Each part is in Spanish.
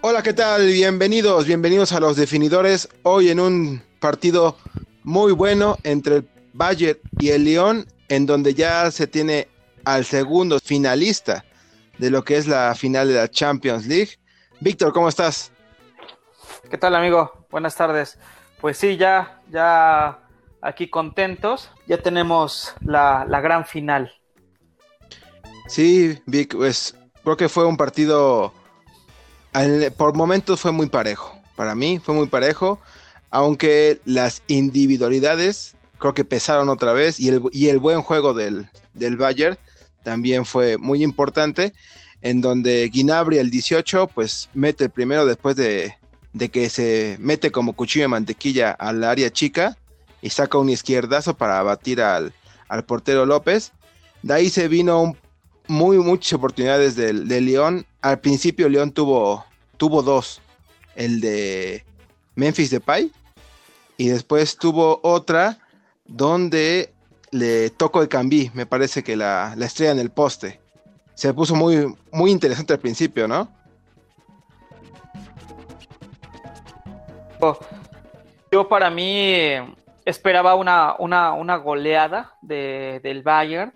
Hola, ¿qué tal? Bienvenidos, bienvenidos a los definidores. Hoy en un partido muy bueno entre el Bayern y el León, en donde ya se tiene al segundo finalista de lo que es la final de la Champions League. Víctor, ¿cómo estás? ¿Qué tal, amigo? Buenas tardes. Pues sí, ya, ya aquí contentos. Ya tenemos la, la gran final. Sí, Vic, pues creo que fue un partido por momentos fue muy parejo. Para mí fue muy parejo, aunque las individualidades creo que pesaron otra vez y el, y el buen juego del, del Bayern también fue muy importante, en donde Guinabri el 18 pues mete el primero después de, de que se mete como cuchillo de mantequilla al área chica y saca un izquierdazo para abatir al, al portero López. De ahí se vino muy, muchas oportunidades de León. Al principio León tuvo, tuvo dos. El de Memphis Depay. Y después tuvo otra donde le tocó el cambí. Me parece que la, la estrella en el poste. Se puso muy, muy interesante al principio, ¿no? Yo para mí esperaba una, una, una goleada de, del Bayern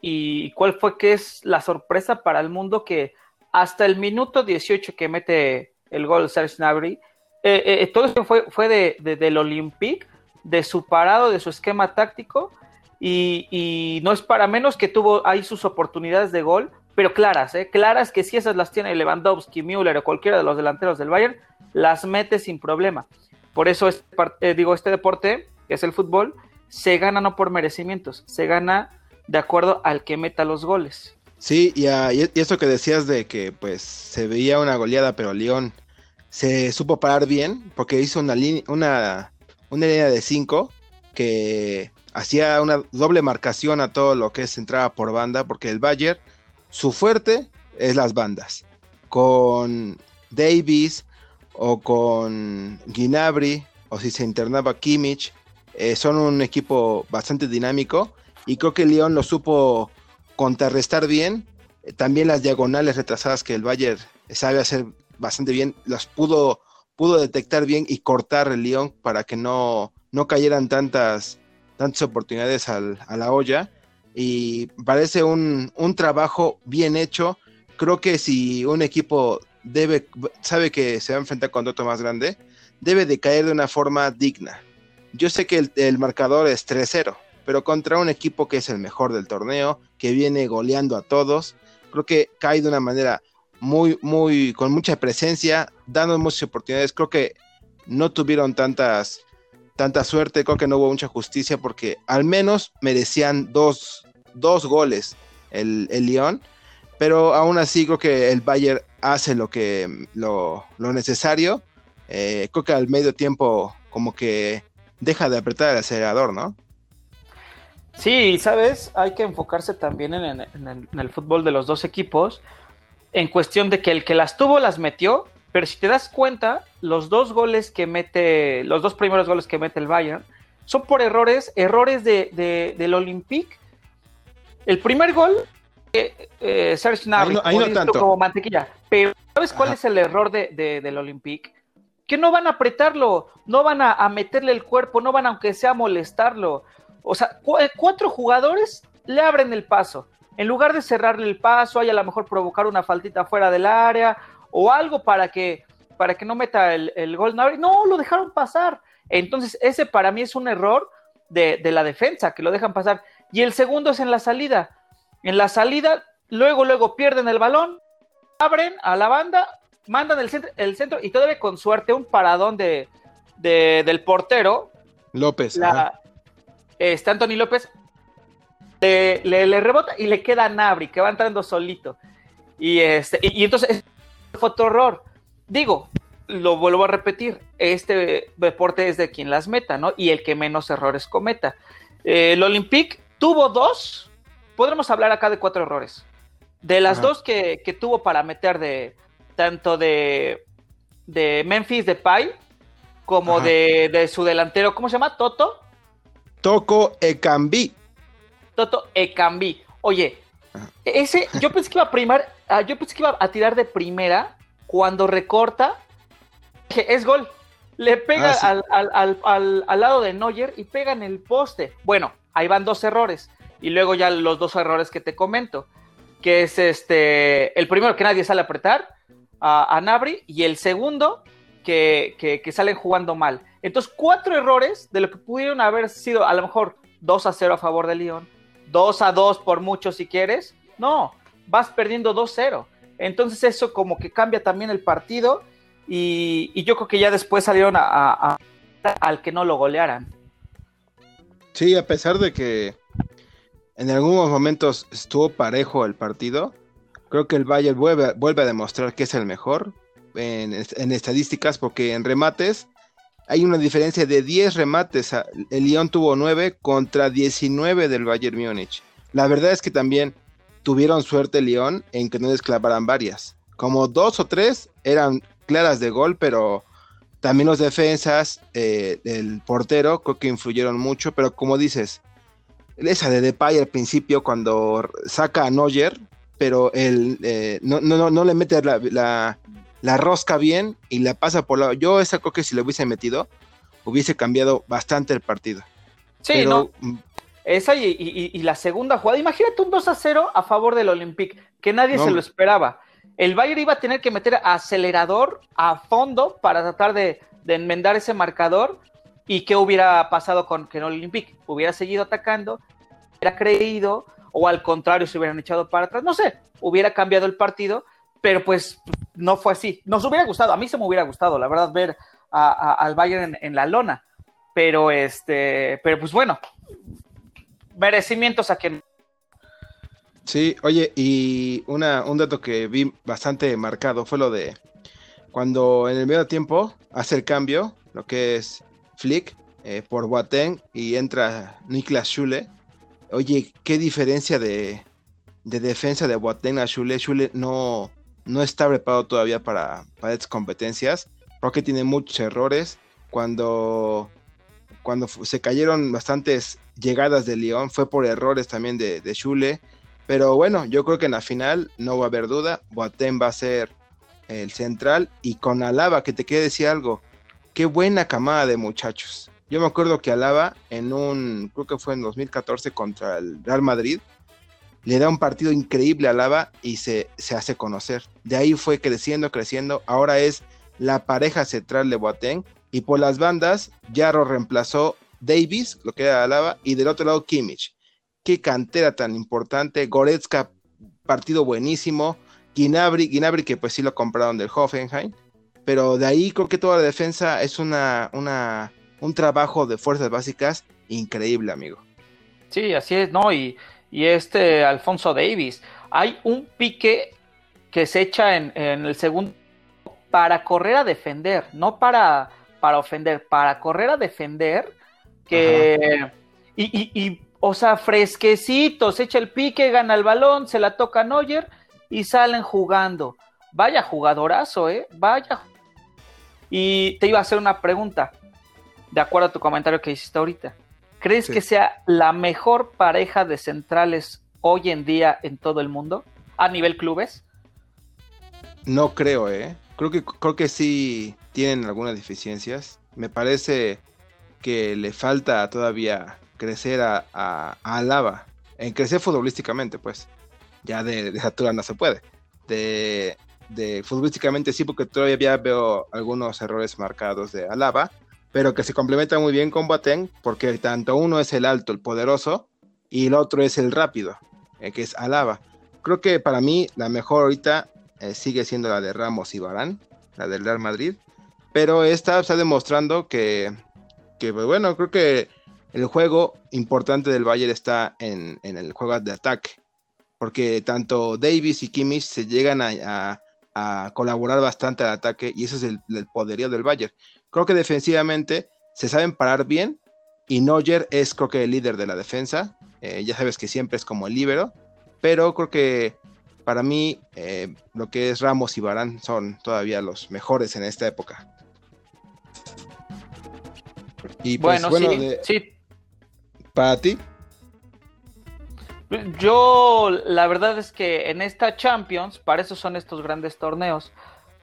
y cuál fue que es la sorpresa para el mundo que hasta el minuto 18 que mete el gol Serge Gnabry, eh, eh, todo esto fue, fue de, del Olympique, de su parado, de su esquema táctico, y, no es para menos que tuvo ahí sus oportunidades de gol, pero claras, ¿eh? claras que si esas las tiene Lewandowski, Müller o cualquiera de los delanteros del Bayern, las mete sin problema. Por eso este, eh, digo, este deporte, que es el fútbol, se gana no por merecimientos, se gana de acuerdo al que meta los goles. Sí, y, eso que decías de que pues se veía una goleada, pero León se supo parar bien porque hizo una, línea, una, una línea de cinco que hacía una doble marcación a todo lo que es entrada por banda, porque el Bayern, su fuerte es las bandas. Con Davis o con Ginabri, o si se internaba Kimmich, eh, son un equipo bastante dinámico y creo que León lo supo contrarrestar bien. Eh, también las diagonales retrasadas que el Bayern sabe hacer bastante bien, las pudo, pudo detectar bien y cortar el León para que no, no cayeran tantas, tantas oportunidades a la olla. Y parece un, un trabajo bien hecho. Creo que si un equipo debe, sabe que se va a enfrentar con otro más grande, debe de caer de una forma digna. Yo sé que el, marcador es 3-0, pero contra un equipo que es el mejor del torneo, que viene goleando a todos, creo que cae de una manera muy, muy, con mucha presencia, dando muchas oportunidades. Creo que no tuvieron tantas, tanta suerte, creo que no hubo mucha justicia porque al menos merecían dos, dos goles el, el León, pero aún así creo que el Bayern hace lo que lo, lo necesario. Eh, creo que al medio tiempo como que deja de apretar el acelerador, ¿no? Sí, sabes, hay que enfocarse también en, el, fútbol de los dos equipos, en cuestión de que el que las tuvo las metió, pero si te das cuenta, los dos goles que mete, los dos primeros goles que mete el Bayern, son por errores, errores de, del Olympique. El primer gol, eh, eh, Serge Gnabry, como mantequilla, pero ¿sabes cuál es el error de, del Olympique? Que no van a apretarlo, no van a, meterle el cuerpo, no van aunque sea a molestarlo. O sea, eh, cuatro jugadores le abren el paso. En lugar de cerrarle el paso, hay a lo mejor provocar una faltita fuera del área o algo para que, para que no meta el, gol. No, lo dejaron pasar. Entonces, ese para mí es un error de, la defensa, que lo dejan pasar. Y el segundo es en la salida. En la salida, luego, luego pierden el balón, abren a la banda, mandan el centro, el centro y todavía con suerte un paradón de, del portero. López. La, está Anthony López, le, rebota y le queda a Nabri, que va entrando solito. Y, este, y, entonces fue otro error. Digo, lo vuelvo a repetir, este deporte es de quien las meta, ¿no? Y el que menos errores cometa. Eh, el Olympique tuvo dos, podremos hablar acá de cuatro errores. De las dos que, tuvo para meter de tanto de, de Memphis de Pai como de, de, su delantero, ¿cómo se llama? Toto Toco Ekambi. Toto Ekambi. Oye, ese, yo pensé que iba a primar, ah, yo pensé que iba a tirar de primera cuando recorta, que es gol. Le pega ah, al, lado de Neuer y pega en el poste. Bueno, ahí van dos errores. Y luego ya los dos errores que te comento. Que es este. El primero que nadie sale a apretar a, a Nabri. Y el segundo que, que, salen jugando mal. Entonces, cuatro errores de lo que pudieron haber sido a lo mejor 2 a 0 a favor de León. 2 a 2 por mucho si quieres. No, vas perdiendo 2-0. Entonces eso como que cambia también el partido y, yo creo que ya después salieron a, al que no lo golearan. Sí, a pesar de que en algunos momentos estuvo parejo el partido, creo que el Bayern vuelve, a demostrar que es el mejor en, estadísticas porque en remates hay una diferencia de 10 remates. El Lyon tuvo 9 contra 19 del Bayern Múnich. La verdad es que también tuvieron suerte Lyon en que no les clavaran varias. Como dos o tres eran claras de gol, pero también los defensas eh, del portero creo que influyeron mucho, pero como dices, esa de Depay al principio cuando saca a Neuer, pero él eh, no, no, no, le mete la, la, rosca bien y la pasa por la... Yo esa creo que si lo hubiese metido, hubiese cambiado bastante el partido. Sí, ¿no? Mm, esa y, la segunda jugada. Imagínate un 2 a 0 a favor del Olympique, que nadie se lo esperaba. El Bayern iba a tener que meter acelerador a fondo para tratar de, enmendar ese marcador. ¿Y qué hubiera pasado con que el Olympique? Hubiera seguido atacando, hubiera creído, o al contrario, se hubieran echado para atrás. No sé, hubiera cambiado el partido, pero pues no fue así. Nos hubiera gustado, a mí se me hubiera gustado, la verdad, ver al Bayern en, en la lona. Pero este, pero pues bueno, merecimientos a quien. Sí, oye, y una, un dato que vi bastante marcado fue lo de cuando en el medio tiempo hace el cambio, lo que es Flick eh, por Boateng y entra Niklas Schule. Oye, qué diferencia de, de defensa de Boateng a Schule. Schule no, no está preparado todavía para, para estas competencias, porque tiene muchos errores. Cuando, cuando se cayeron bastantes llegadas de León, fue por errores también de, de Schule. Pero bueno, yo creo que en la final no va a haber duda. Boateng va a ser el central y con Alaba, que te quiere decir algo, qué buena camada de muchachos. Yo me acuerdo que Alaba en un, creo que fue en 2014 contra el Real Madrid, le da un partido increíble a Alaba y se, se hace conocer. De ahí fue creciendo, creciendo. Ahora es la pareja central de Boateng y por las bandas, Yarro reemplazó Davis, lo que era Alaba, y del otro lado Kimmich. Qué cantera tan importante. Goretzka, partido buenísimo. Ginabri, Ginabri que pues sí lo compraron del Hoffenheim. Pero de ahí creo que toda la defensa es una, una, un trabajo de fuerzas básicas increíble, amigo. Sí, así es, ¿no? Y, y este Alfonso Davis. Hay un pique que se echa en, en el segundo para correr a defender, no para, para ofender, para correr a defender que y, o sea, fresquecitos, echa el pique, gana el balón, se la toca a Neuer y salen jugando. Vaya jugadorazo, ¿eh? Vaya. Y te iba a hacer una pregunta, de acuerdo a tu comentario que hiciste ahorita. ¿Crees que sea la mejor pareja de centrales hoy en día en todo el mundo, a nivel clubes? No creo, ¿eh? Creo que, creo que sí tienen algunas deficiencias. Me parece que le falta todavía crecer a, a, Alaba, en crecer futbolísticamente, pues. Ya de, de altura no se puede. De, de futbolísticamente sí, porque todavía veo algunos errores marcados de Alaba, pero que se complementa muy bien con Boateng, porque tanto uno es el alto, el poderoso, y el otro es el rápido, eh, que es Alaba. Creo que para mí la mejor ahorita eh, sigue siendo la de Ramos y Barán, la del Real Madrid, pero esta está demostrando que que pues, bueno, creo que el juego importante del Bayern está en, el juego de ataque, porque tanto Davis y Kimmich se llegan a, colaborar bastante al ataque y eso es el, poderío del Bayern. Creo que defensivamente se saben parar bien y Neuer es creo que el líder de la defensa, eh, ya sabes que siempre es como el líbero, pero creo que para mí eh, lo que es Ramos y Barán son todavía los mejores en esta época. Y pues, bueno, sí, ¿Para ti? Yo, la verdad es que en esta Champions, para eso son estos grandes torneos,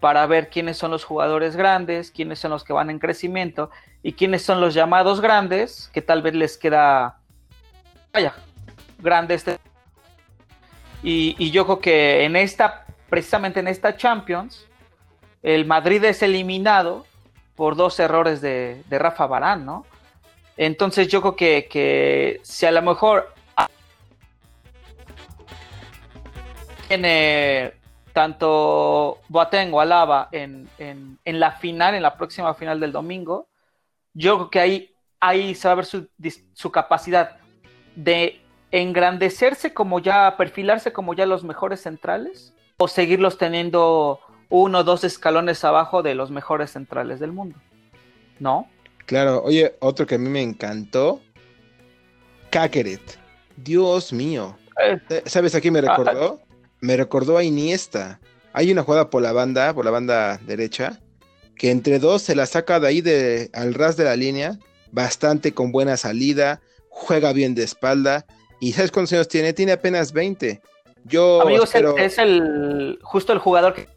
para ver quiénes son los jugadores grandes, quiénes son los que van en crecimiento y quiénes son los llamados grandes, que tal vez les queda, vaya, grande este. Y, y yo creo que en esta, precisamente en esta Champions, el Madrid es eliminado por dos errores de, de Rafa Barán, ¿no? Entonces yo creo que, que si a lo mejor tiene tanto Boateng o Alaba en, en, en, la final, en la próxima final del domingo, yo creo que ahí, ahí se va a ver su, su capacidad de engrandecerse como ya, perfilarse como ya los mejores centrales, o seguirlos teniendo uno o dos escalones abajo de los mejores centrales del mundo. ¿No? Claro, oye, otro que a mí me encantó, Kakeret. Dios mío. Eh, ¿Sabes a quién me recordó? Me recordó a Iniesta. Hay una jugada por la banda, por la banda derecha, que entre dos se la saca de ahí de, al ras de la línea, bastante con buena salida, juega bien de espalda. ¿Y sabes cuántos años tiene? Tiene apenas 20. Yo Amigos, es el justo el jugador que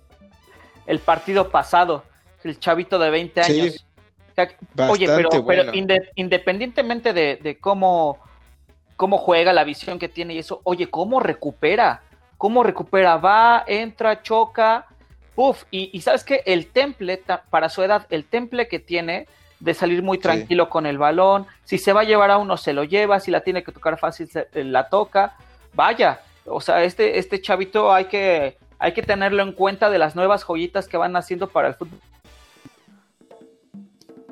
el partido pasado, el chavito de 20 años. Oye, pero, independientemente de, de, cómo, cómo juega, la visión que tiene y eso, oye, ¿cómo recupera? Cómo recupera, va, entra, choca, uff, y, sabes que el temple, para su edad, el temple que tiene de salir muy tranquilo con el balón, si se va a llevar a uno se lo lleva, si la tiene que tocar fácil se, eh, la toca, vaya, o sea, este, este chavito hay que, hay que tenerlo en cuenta de las nuevas joyitas que van haciendo para el fútbol.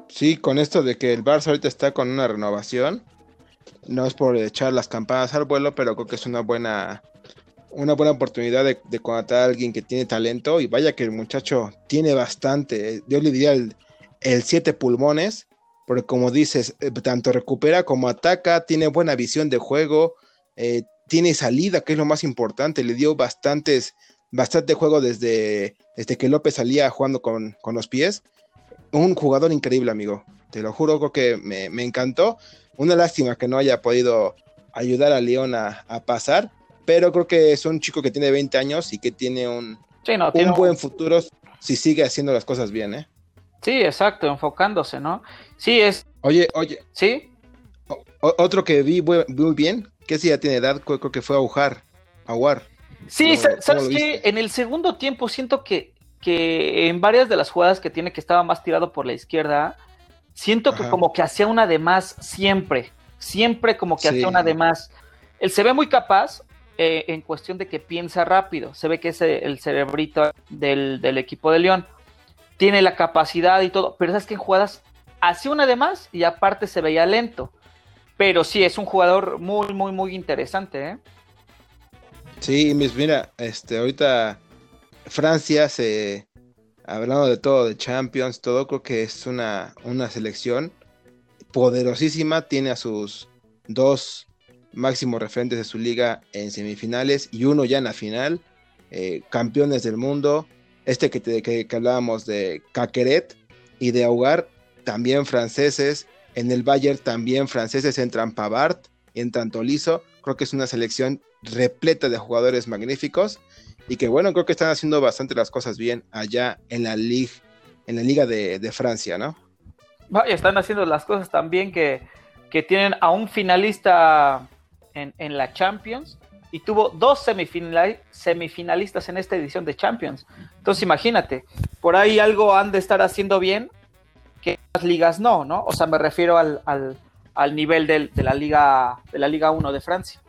Sí, con esto de que el Barça ahorita está con una renovación, no es por echar las campanas al vuelo, pero creo que es una buena una buena oportunidad de, de, contratar a alguien que tiene talento y vaya que el muchacho tiene bastante, yo le diría el, siete pulmones, porque como dices, eh, tanto recupera como ataca, tiene buena visión de juego, eh, tiene salida, que es lo más importante, le dio bastantes, bastante juego desde, desde que López salía jugando con, con los pies. Un jugador increíble, amigo. Te lo juro, creo que me, me encantó. Una lástima que no haya podido ayudar a León a, a pasar, pero creo que es un chico que tiene 20 años y que tiene un, un buen futuro si sigue haciendo las cosas bien, ¿eh? Sí, exacto, enfocándose, ¿no? Sí, es... Oye, oye. ¿Sí? otro que vi muy bien, que si ya tiene edad, creo, que fue Agujar, Aguar. Sí, ¿sabes qué? En el segundo tiempo siento que, que en varias de las jugadas que tiene que estaba más tirado por la izquierda, siento que como que hacía una de más siempre, siempre como que hacía una de más. Él se ve muy capaz, eh, en cuestión de que piensa rápido. Se ve que es el cerebrito del, equipo de León. Tiene la capacidad y todo, pero es que en jugadas hacía una de más y aparte se veía lento. Pero sí, es un jugador muy, muy, muy interesante. ¿eh? Sí, mira, este, ahorita Francia se, hablando de todo, de Champions, todo, creo que es una, una selección poderosísima, tiene a sus dos máximos referentes de su liga en semifinales y uno ya en la final, eh, campeones del mundo, este que, que, hablábamos de Caqueret y de Augar, también franceses, en el Bayern también franceses, entran Pavard, entran Tolizo, creo que es una selección repleta de jugadores magníficos y que bueno, creo que están haciendo bastante las cosas bien allá en la liga, en la liga de, Francia, ¿no? están haciendo las cosas también que, que tienen a un finalista en, la Champions y tuvo dos semifinalistas en esta edición de Champions. Entonces imagínate, por ahí algo han de estar haciendo bien que las ligas no, ¿no? O sea, me refiero al, nivel de la Liga de la Liga 1 de Francia.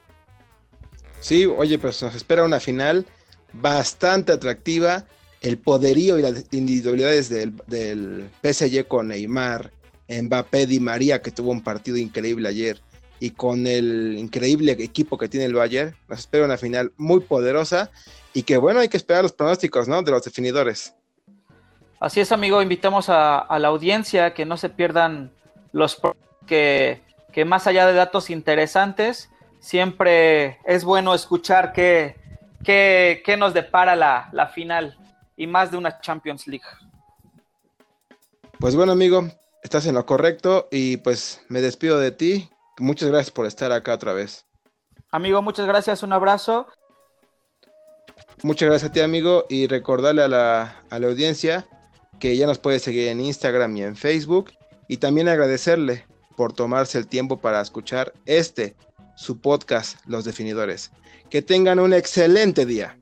Sí, oye, pues nos espera una final bastante atractiva. El poderío y las individualidades del, del PSG con Neymar, Mbappé y María, que tuvo un partido increíble ayer, y con el increíble equipo que tiene el Bayern, nos espera una final muy poderosa y que bueno, hay que esperar los pronósticos, ¿no? De los definidores. Así es, amigo, invitamos a, la audiencia que no se pierdan los que, que más allá de datos interesantes, siempre es bueno escuchar qué, qué, qué nos depara la, la final y más de una Champions League. Pues bueno, amigo, estás en lo correcto y pues me despido de ti Muchas gracias por estar acá otra vez. Amigo, muchas gracias, un abrazo. Muchas gracias a ti, amigo, y recordarle a la, a la audiencia que ya nos puede seguir en Instagram y en Facebook, y también agradecerle por tomarse el tiempo para escuchar este, su podcast, Los Definidores. Que tengan un excelente día.